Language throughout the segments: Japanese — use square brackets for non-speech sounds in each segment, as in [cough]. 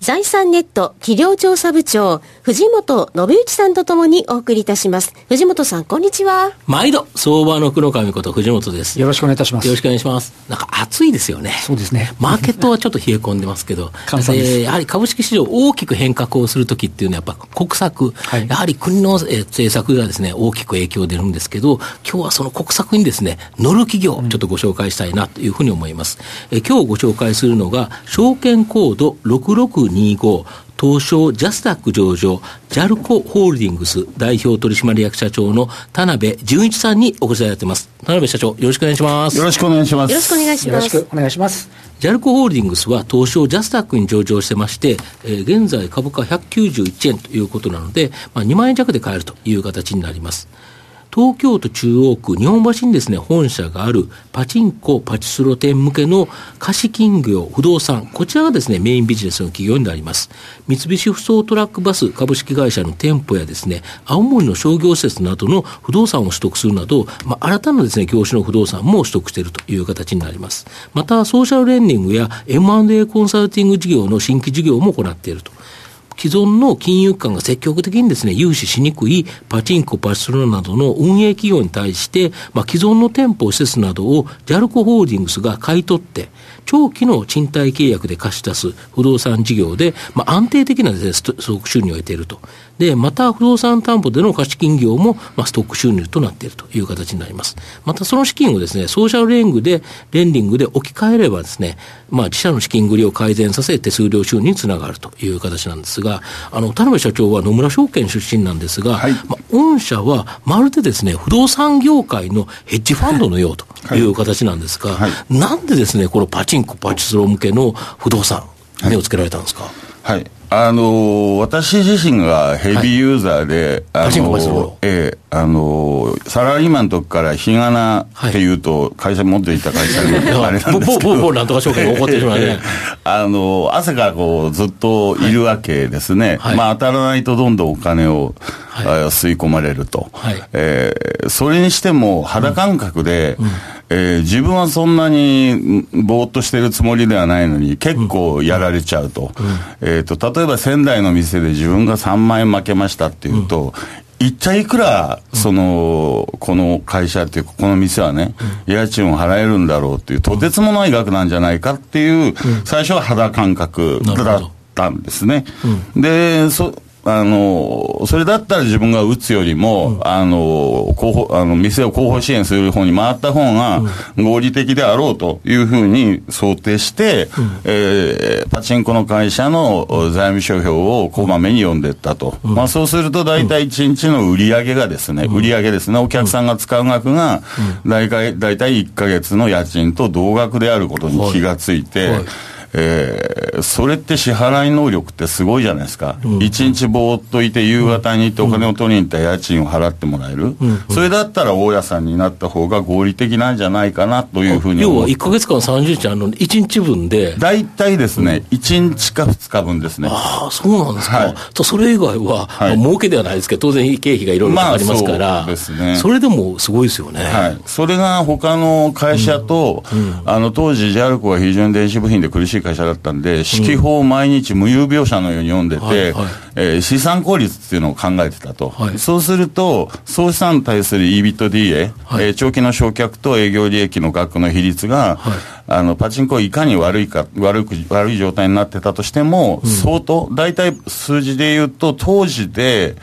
財産ネット企業調査部長、藤本信之さんとともにお送りいたします。藤本さん、こんにちは。毎度、相場の福の神こと藤本です。よろしくお願いいたします。よろしくお願いします。なんか暑いですよね。そうですね。マーケットはちょっと冷え込んでますけど、[laughs] えー、やはり株式市場大きく変革をするときっていうのはやっぱ国策、はい、やはり国の、え政策がですね、大きく影響出るんですけど、今日はその国策にですね、乗る企業、ちょっとご紹介したいなというふうに思います。えー、今日ご紹介するのが、証券コード6625、東証ジャスタック上場、ジャルコホールディングス代表取締役社長の田辺淳一さんにお越しいただいています。田辺社長、よろしくお願いします。よろしくお願いします。よろしくお願いします。よろしくお願いします。ジャルコホールディングスは東証ジャスタックに上場してまして、えー、現在株価191円ということなので、まあ、2万円弱で買えるという形になります。東京都中央区日本橋にですね、本社があるパチンコ、パチスロ店向けの貸金業、不動産、こちらがですね、メインビジネスの企業になります。三菱ふそうトラックバス株式会社の店舗やですね、青森の商業施設などの不動産を取得するなど、まあ、新たなですね、業種の不動産も取得しているという形になります。また、ソーシャルレンディングや M&A コンサルティング事業の新規事業も行っていると。既存の金融機関が積極的にですね、融資しにくいパチンコ、パチスロなどの運営企業に対して、まあ、既存の店舗、施設などを JALCO ホールディングスが買い取って、長期の賃貸契約で貸し出す不動産事業で、まあ、安定的なですね、ストック収入を得ていると。で、また不動産担保での貸金業も、まあ、ストック収入となっているという形になります。またその資金をですね、ソーシャルレングで、レンディングで置き換えればですね、まあ、自社の資金繰りを改善させ、手数料収入につながるという形なんですが、あの、田辺社長は野村証券出身なんですが、はい、まあ、御社はまるでですね、不動産業界のヘッジファンドのようという形なんですが、はいはい、なんでですね、このパチンコ、パチスロ向けの不動産、目をつけられたんですか、はい。あの私自身がヘビーユーザーで、はい、あのええあのサラリーマンの時から日がなっていうと、会社持っていた会社で、あれなんですけど、なんとか証券が [laughs] 起こってしまうね。あの朝からこうずっといるわけですね、はい、まあ、当たらないとどんどんお金を、はい、吸い込まれると、はい、えー、それにしても肌感覚で、うん。うん。えー、自分はそんなにぼーっとしてるつもりではないのに、結構やられちゃうと。えっ、ー、と、例えば仙台の店で自分が3万円負けましたっていうと、うん、一体いくら、その、この会社っていうか、この店はね、家賃を払えるんだろうっていう、とてつもない額なんじゃないかっていう、最初は肌感覚だったんですね。で、そ、あの、それだったら自分が打つよりも、うん、あの、広報、あの、店を広報支援する方に回った方が合理的であろうというふうに想定して、うん、えー、パチンコの会社の財務諸表をこまめに読んでいったと。うん、まあそうすると大体1日の売り上げがですね、売り上げですね、お客さんが使う額が、大体、大体1ヶ月の家賃と同額であることに気がついて、はい。はいえー、それって支払い能力ってすごいじゃないですか、一、うん、日ぼーっといて、夕方に行ってお金を取りに行った家賃を払ってもらえる、うん、それだったら大家さんになった方が合理的なんじゃないかなというふうに要は1か月間30日、あの1日分で。大体ですね、うん、1日か2日分ですね。ああ、そうなんですか、はい、とそれ以外は、はい、まあ、儲けではないですけど、当然経費がいろいろかかりますから、まあ、ですね、それでもすごいですよね。はい、それが他の会社と、あの当時、JALCO は非常に電子部品で苦しい会社だったんで、指揮法を毎日無有描写のように読んでて、はいはい、えー、資産効率っていうのを考えてたと、はい、そうすると、総資産に対する EBITDA、はい、えー、長期の償却と営業利益の額の比率が、はい、あのパチンコいかに悪いか悪く悪い状態になってたとしても、うん、相当、大体数字で言うと、当時で、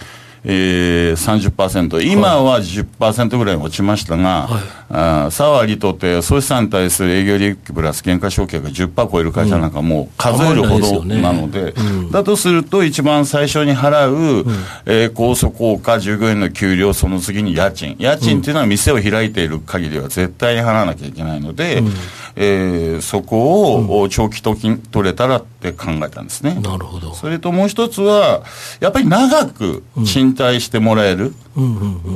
えー、30%、今は10%ぐらい落ちましたが、はい、あサワーリとって総資産に対する営業利益プラス減価償却が10%超える会社なんかもう数えるほどなので、うん、だとすると一番最初に払う、うん、えー、高速効果、従業員の給料、その次に家賃。家賃っていうのは店を開いている限りは絶対に払わなきゃいけないので、うん。えー、そこを長期取れたらって考えたんですね。なるほど。それともう一つは、やっぱり長く賃貸してもらえる。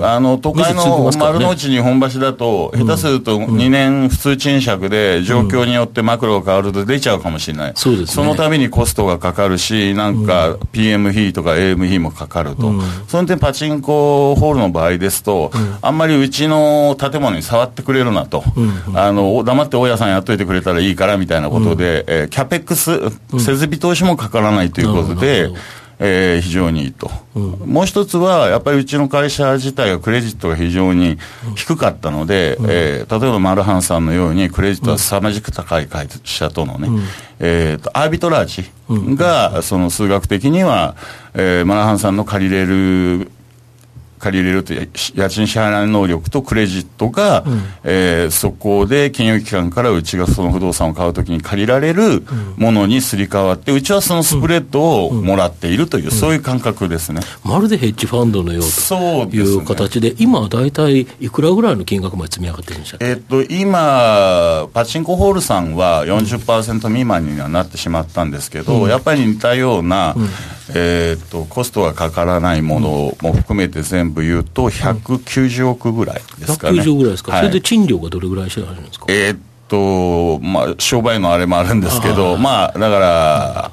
あの、都会の丸の内日本橋だと、下手すると2年普通賃借で、状況によってマクロが変わると出ちゃうかもしれない。そうです、そのためにコストがかかるし、なんか PM 費とか AM 費もかかると。その点パチンコホールの場合ですと、あんまりうちの建物に触ってくれるなと。あの、黙って大家さんやっといてくれたらいいからみたいなことで、えキャペックス、設備投資もかからないということで、えー、非常にいいと、うん、もう一つは、やっぱりうちの会社自体がクレジットが非常に低かったので、うん、えー、例えばマルハンさんのように、クレジットは凄まじく高い会社とのね、うん、えーと、アービトラージが、その数学的には、えー、マルハンさんの借りれる借りれると家賃支払い能力とクレジットが、うん、えー、そこで金融機関からうちがその不動産を買うときに借りられるものにすり替わって、うちはそのスプレッドをもらっているという、うん、そういう感覚ですね、まるでヘッジファンドのようという形で、でね、今は大体いくらぐらいの金額まで積み上がってるんでしょうえっと、今、パチンコホールさんは40%未満にはなってしまったんですけど、うん、やっぱり似たような、えー、っとコストがかからないものも含めて全部言うと、190億ぐらいですかね。190億ぐらいですか、はい、それで賃料がどれぐらいしてあるんですか？えー、っと、まあ、商売のあれもあるんですけど、まあ、だから、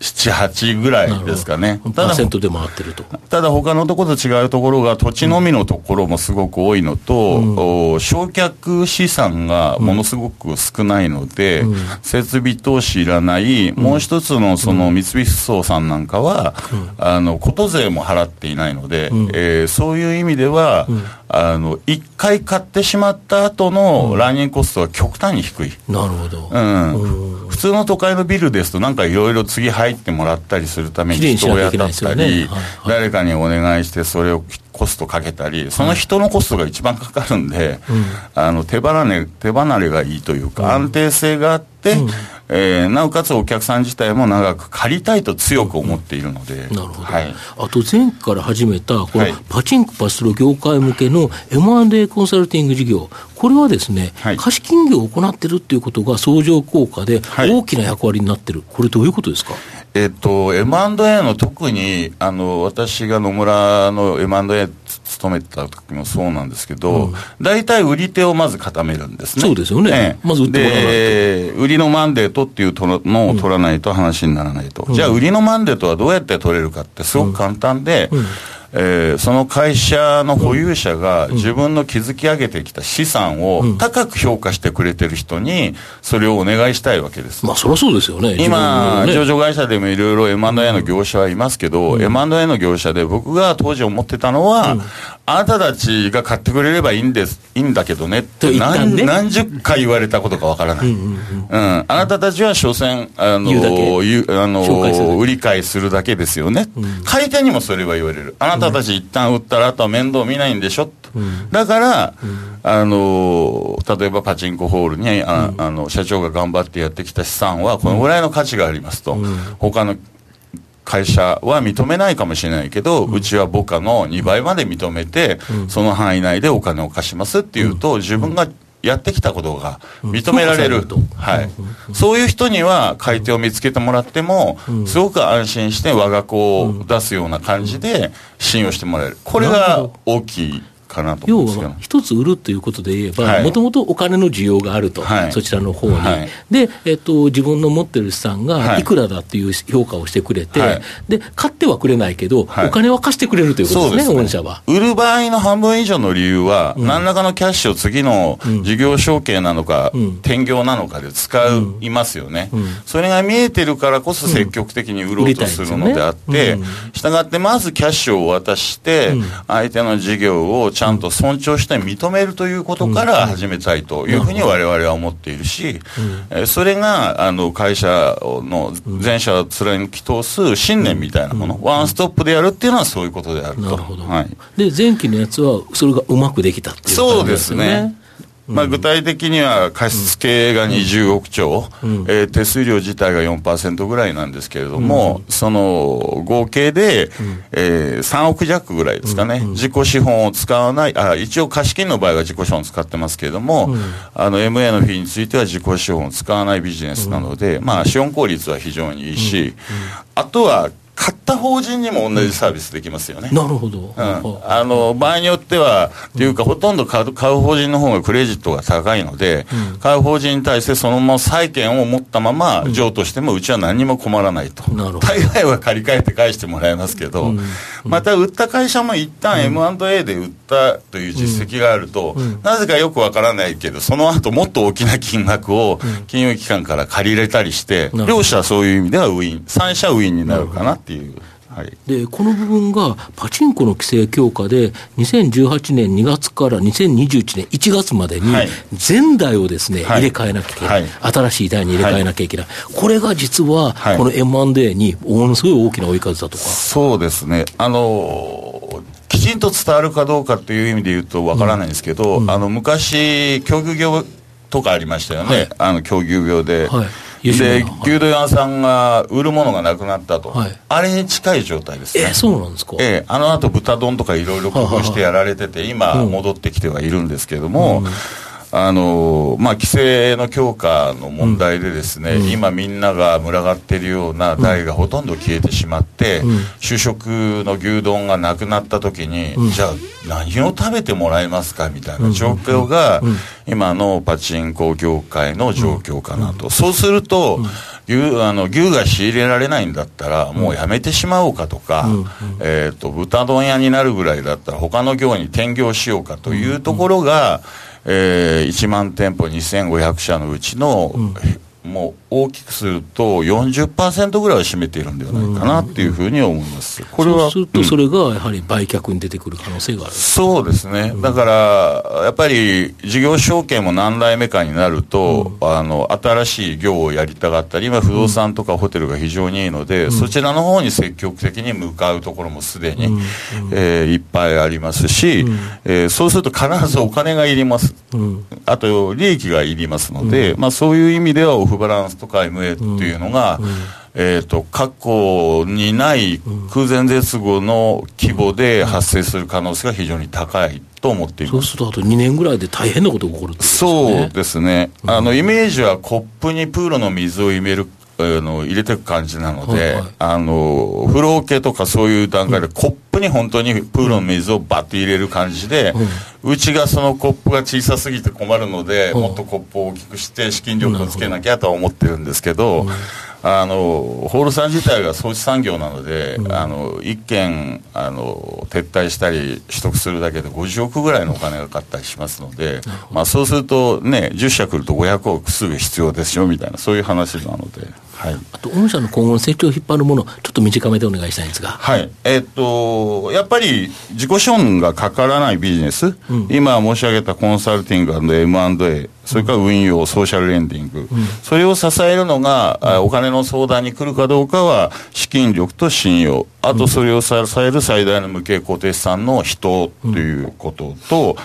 7、8ぐらいですかね。ただ、で回ってると。ただ他のところと違うところが、土地のみのところもすごく多いのと、うん、償却資産がものすごく少ないので、うん、設備投資いらない、もう一つのその三菱ふそうさんなんかは、あの、こと税も払っていないので、えー、そういう意味では、あの、一回買ってしまった後のランニングコストは極端に低い。なるほど。うん。普通の都会のビルですと、なんかいろいろ次入ってもらったりするために人を雇ったり、誰かにお願いしてそれをコストかけたり、その人のコストが一番かかるんで、あの手離れ、手離れがいいというか、安定性があって、えー、なおかつお客さん自体も長く借りたいと強く思っているので、なるほど、はい、あと前から始めた、このパチンコパスロ業界向けの M&A コンサルティング事業、これはですね、はい、貸金業を行っているっていうことが相乗効果で大きな役割になってる、これ、どういうことですか？えっと、M&A の特に、あの、私が野村の M&A 勤めてた時もそうなんですけど、大、う、体、ん、売り手をまず固めるんですね。そうですよね。ええ、まず売ってもらわないと。売りのマンデートっていうのを取らないと話にならないと。うん、じゃあ、売りのマンデートはどうやって取れるかってすごく簡単で、うんえー、その会社の保有者が自分の築き上げてきた資産を高く評価してくれてる人に、それをお願いしたいわけです。まあ、そりゃそうですよね。今、ね、上場会社でもいろいろ M&A の業者はいますけど、うん、M&A の業者で僕が当時思ってたのは、うん、あなたたちが買ってくれればいいんです、いいんだけどねって何,、ね、何十回言われたことかわからない。うん、あなたたちは所詮、あの、あの売り買いするだけですよね。買い手にもそれは言われる。あなたたち一旦売ったらあとは面倒見ないんでしょと、うん、だから、うん、あの例えばパチンコホールにあ、うん、あの社長が頑張ってやってきた資産はこのぐらいの価値がありますと、うん、他の会社は認めないかもしれないけど、うちは母価の2倍まで認めて、その範囲内でお金を貸しますっていうと、自分がやってきたことが認められる、はい、そういう人には買い手を見つけてもらっても、すごく安心して我が子を出すような感じで信用してもらえる。これが大きいかなと要は、一つ売るということで言えば、もともとお金の需要があると、はい、そちらの方に、はい、で、えっと、自分の持ってる資産がい。くらだっていう評価をしてくれて、はい、で、買ってはくれないけど、お金は貸してくれるということですね、御社は。売る場合の半分以上の理由は、うん、何らかのキャッシュを次の事業承継なのか、うん、転業なのかで使いますよね、うん、それが見えてるからこそ積極的に売ろうとするのであって、したがってまずキャッシュを渡して、相手の事業をちゃんと尊重して認めるということから始めたいというふうに我々は思っているし、うん、それがあの会社の全社を貫き通す信念みたいなもの、ワンストップでやるっていうのはそういうことであると。なるほど。はい、で、前期のやつはそれがうまくできたっていう、ね、そうですね。まあ、具体的には貸付が20億兆、うん、えー、手数料自体が4%ぐらいなんですけれども、うん、その合計で、うん、えー、3億弱ぐらいですかね、うん、自己資本を使わない、あ一応貸金の場合は自己資本を使ってますけれども、あの MA のフィーについては自己資本を使わないビジネスなので、まあ、資本効率は非常にいいし、あとは買った法人にも同じサービスできますよね。なるほど。うん、あの、場合によっては、っていうか、ほとんど買う買う法人の方がクレジットが高いので、うん、買う法人に対してそのまま債権を持ったまま、譲渡しても、うちは何にも困らないと。なるほど。大概は借り換えて返してもらえますけど、また売った会社も一旦 M&A で売ったという実績があると、なぜかよくわからないけど、その後もっと大きな金額を金融機関から借り入れたりして、両者そういう意味ではウィン、3社ウィンになるかなっていう。はい、でこの部分がパチンコの規制強化で、2018年2月から2021年1月までに、全台をですね、はい、入れ替えなきゃいけない、はい、新しい台に入れ替えなきゃいけない、これが実は、この M&A にものすごい大きな追い風だとか。そうですね。あのきちんと伝わるかどうかっていう意味で言うとわからないんですけど、うん。うん、あの昔、競技業とかありましたよね、あの競技業で。はい。で、牛丼屋さんが売るものがなくなったと、はい、あれに近い状態ですね。えそうなんですか？ええ、あの後豚丼とかいろいろ工夫してやられてて、今、戻ってきてはいるんですけれども、うんあのまあ、規制の強化の問題でですね、うん、今みんなが群がっているような台がほとんど消えてしまって、うん、主食の牛丼がなくなった時に、うん、じゃあ何を食べてもらえますかみたいな状況が、今のパチンコ業界の状況かなと。そうすると、牛あの牛が仕入れられないんだったら、もうやめてしまおうかとか、えーと、豚丼屋になるぐらいだったら、他の業に転業しようかというところが、えー、1万店舗2500社のうちの、うん。もう大きくすると40%ぐらいを占めているんではないかなっていうふうに思います。これは。そうするとそれがやはり売却に出てくる可能性がある、そうですね。だから、やっぱり事業承継も何代目かになると、うん、あの、新しい業をやりたがったり、今不動産とかホテルが非常にいいので、うん、そちらの方に積極的に向かうところもすでに、うん、えー、いっぱいありますし、うん、えー、そうすると必ずお金がいります。あと、利益がいりますので、まあそういう意味ではオフバランスとか MA っていうのが、えーと、過去にない空前絶後の規模で発生する可能性が非常に高いと思っています。そうすると、あと2年ぐらいで大変なことが起こる、ね、そうですね、あのイメージはコップにプールの水を入れるあの入れていく感じなので、はいはい、あの風呂桶とかそういう段階で、コップに本当にプールの水をバッと入れる感じで、うちがそのコップが小さすぎて困るので、もっとコップを大きくして資金力をつけなきゃとは思ってるんですけど、あのホールさん自体が装置産業なので、うん、あの一軒あの撤退したり取得するだけで50億ぐらいのお金がかかったりしますので、まあ、そうするとね10社来ると500億すぐ必要ですよみたいなそういう話なので。はい、あと、御社の今後の成長を引っ張るもの、ちょっと短めでお願いしたいんですが。はい。えー、っと、やっぱり自己資本がかからないビジネス、うん、今申し上げたコンサルティング &M&A、それから運用、ソーシャルレンディング、うん、それを支えるのが、うん、お金の相談に来るかどうかは、資金力と信用、あとそれを支える最大の無形固定資産の人ということと、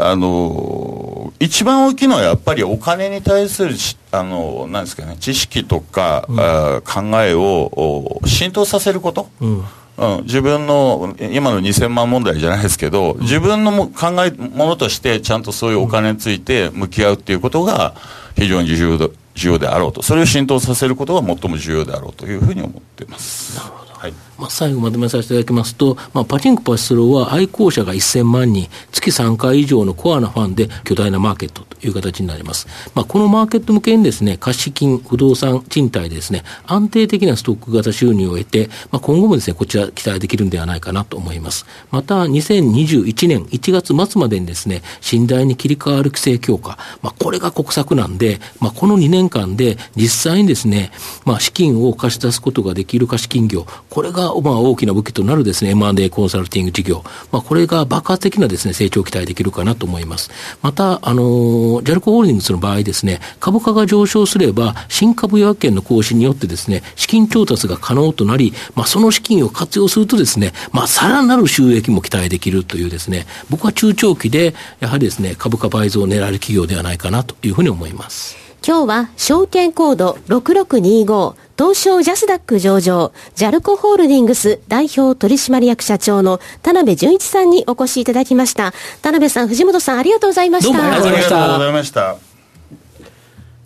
あの一番大きいのはやっぱりお金に対するあのなんですかね知識とか、うん、あ考えを浸透させること、うん、うん、自分の今の2000万問題じゃないですけど、うん、自分のも考えものとしてちゃんとそういうお金について向き合うっていうことが非常に重要重要であろうと。それを浸透させることが最も重要であろうというふうに思っています。なるほどはい。まあ、最後まとめさせていただきますと、まあ、パチンコパチスローは愛好者が1000万人、月3回以上のコアなファンで巨大なマーケットいう形になります。まあ、このマーケット向けにですね、貸金、不動産、賃貸ですね、安定的なストック型収入を得て、まあ、今後もですね、こちら期待できるんではないかなと思います。また、2021年1月末までにですね、信頼に切り替わる規制強化、まあ、これが国策なんで、まあ、この2年間で実際にですね、まあ、資金を貸し出すことができる貸金業、これがまあ大きな武器となるですね、M&A コンサルティング事業、まあ、これが爆発的なですね、成長を期待できるかなと思います。また、あのの、ジャルコホールディングスの場合ですね、株価が上昇すれば、新株予約権の更新によってですね、資金調達が可能となり、まあ、その資金を活用するとですね、まあ、さらなる収益も期待できるというですね、僕は中長期で、やはりですね、株価倍増を狙える企業ではないかなというふうに思います。今日は証券コード6625東証ジャスダック上場、ジャルコホールディングス代表取締役社長の田辺淳一さんにお越しいただきました。田辺さん、藤本さん、ありがとうございました。どうもありがとうございました。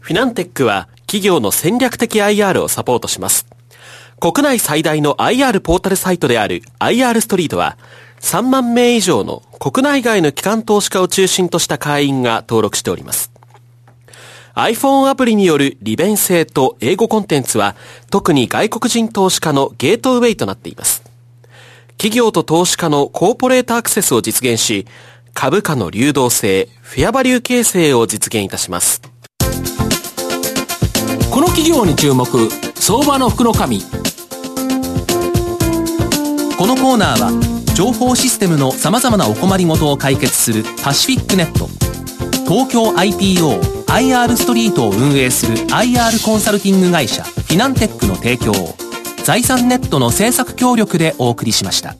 フィナンテックは企業の戦略的 IR をサポートします。国内最大の IR ポータルサイトである IR ストリートは3万名以上の国内外の機関投資家を中心とした会員が登録しております。iPhone アプリによる利便性と英語コンテンツは特に外国人投資家のゲートウェイとなっています。企業と投資家のコーポレートアクセスを実現し、株価の流動性、フェアバリュー形成を実現いたします。この企業に注目、相場の福の神。このコーナーは、情報システムの様々なお困りごとを解決するパシフィックネット、東京 IPO IR ストリートを運営する IR コンサルティング会社フィナンテックの提供を財産ネットの制作協力でお送りしました。